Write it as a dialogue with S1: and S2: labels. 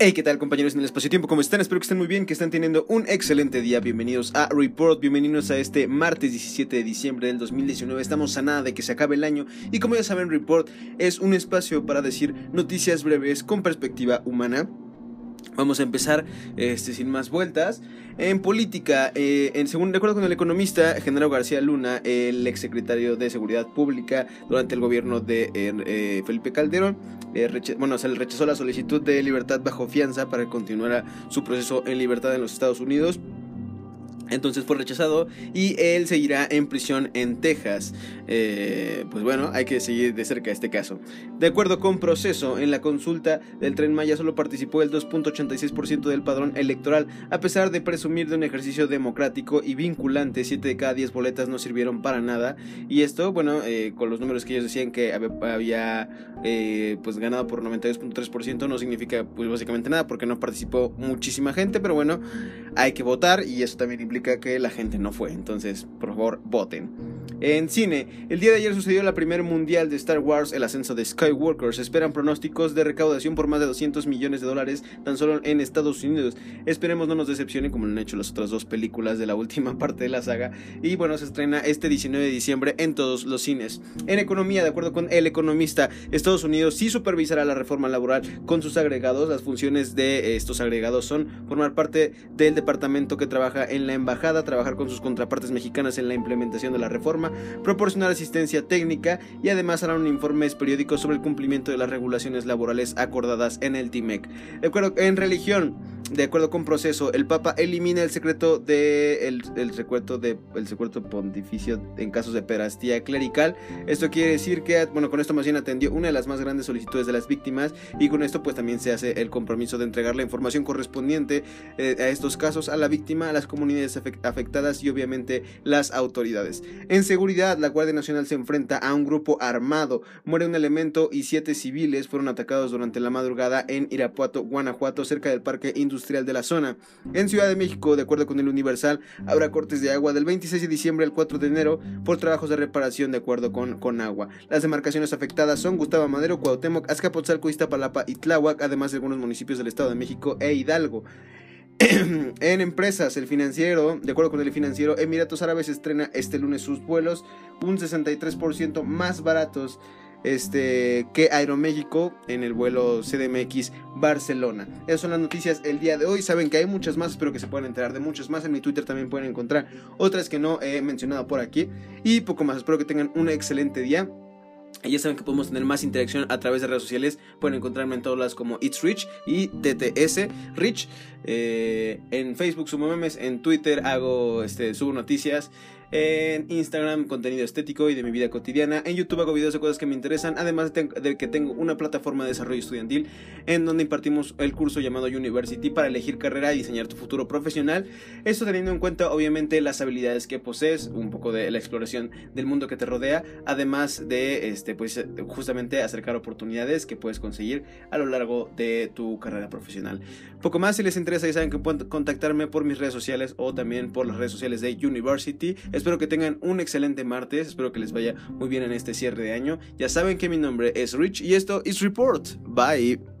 S1: Hey, ¿qué tal compañeros en el espacio-tiempo? ¿Cómo están? Espero que estén muy bien, que estén teniendo un excelente día. Bienvenidos a Report, bienvenidos a este martes 17 de diciembre del 2019. Estamos a nada de que se acabe el año y como ya saben, Report es un espacio para decir noticias breves con perspectiva humana. Vamos a empezar este, sin más vueltas. En política, eh, en, según de acuerdo con el economista Genaro García Luna, el exsecretario de Seguridad Pública durante el gobierno de eh, eh, Felipe Calderón, bueno, se le rechazó la solicitud de libertad bajo fianza para que continuara su proceso en libertad en los Estados Unidos. Entonces fue rechazado y él seguirá en prisión en Texas. Eh, pues bueno, hay que seguir de cerca este caso. De acuerdo con proceso, en la consulta del tren Maya solo participó el 2.86% del padrón electoral, a pesar de presumir de un ejercicio democrático y vinculante. 7 de cada 10 boletas no sirvieron para nada. Y esto, bueno, eh, con los números que ellos decían que había eh, pues ganado por 92.3%, no significa pues básicamente nada porque no participó muchísima gente. Pero bueno, hay que votar y eso también implica que la gente no fue. Entonces, por favor, voten. En cine, el día de ayer sucedió la primer mundial de Star Wars, el ascenso de Skywalker. Se esperan pronósticos de recaudación por más de 200 millones de dólares tan solo en Estados Unidos. Esperemos no nos decepcionen como lo han hecho las otras dos películas de la última parte de la saga. Y bueno, se estrena este 19 de diciembre en todos los cines. En economía, de acuerdo con el economista, Estados Unidos sí supervisará la reforma laboral con sus agregados. Las funciones de estos agregados son formar parte del departamento que trabaja en la embajada, trabajar con sus contrapartes mexicanas en la implementación de la reforma, proporcionar asistencia técnica y además harán un informe periódico sobre el cumplimiento de las regulaciones laborales acordadas en el TIMEC. En religión, de acuerdo con proceso, el Papa elimina el secreto de el, el secreto pontificio en casos de perastía clerical. Esto quiere decir que bueno, con esto más bien atendió una de las más grandes solicitudes de las víctimas y con esto pues también se hace el compromiso de entregar la información correspondiente eh, a estos casos a la víctima, a las comunidades afectadas y obviamente las autoridades. En seguridad, la Guardia Nacional se enfrenta a un grupo armado. Muere un elemento y siete civiles fueron atacados durante la madrugada en Irapuato, Guanajuato, cerca del Parque Industrial de la zona. En Ciudad de México, de acuerdo con el Universal, habrá cortes de agua del 26 de diciembre al 4 de enero por trabajos de reparación de acuerdo con, con agua. Las demarcaciones afectadas son Gustavo Madero, Cuauhtémoc, Azcapotzalco, Iztapalapa y Tláhuac, además de algunos municipios del Estado de México e Hidalgo. en empresas, el financiero, de acuerdo con el financiero, Emiratos Árabes estrena este lunes sus vuelos un 63% más baratos este, que Aeroméxico en el vuelo CDMX Barcelona. Esas son las noticias el día de hoy. Saben que hay muchas más, espero que se puedan enterar de muchas más. En mi Twitter también pueden encontrar otras que no he mencionado por aquí. Y poco más, espero que tengan un excelente día. Ya saben que podemos tener más interacción a través de redes sociales. Pueden encontrarme en todas las como It's Rich y TTS Rich. Eh, en Facebook subo memes, en Twitter hago, este, subo noticias en Instagram contenido estético y de mi vida cotidiana, en YouTube hago videos de cosas que me interesan, además de que tengo una plataforma de desarrollo estudiantil en donde impartimos el curso llamado University para elegir carrera y diseñar tu futuro profesional, esto teniendo en cuenta obviamente las habilidades que posees, un poco de la exploración del mundo que te rodea, además de este pues justamente acercar oportunidades que puedes conseguir a lo largo de tu carrera profesional. Poco más si les interesa ya saben que pueden contactarme por mis redes sociales o también por las redes sociales de University. Espero que tengan un excelente martes, espero que les vaya muy bien en este cierre de año. Ya saben que mi nombre es Rich y esto es Report. Bye.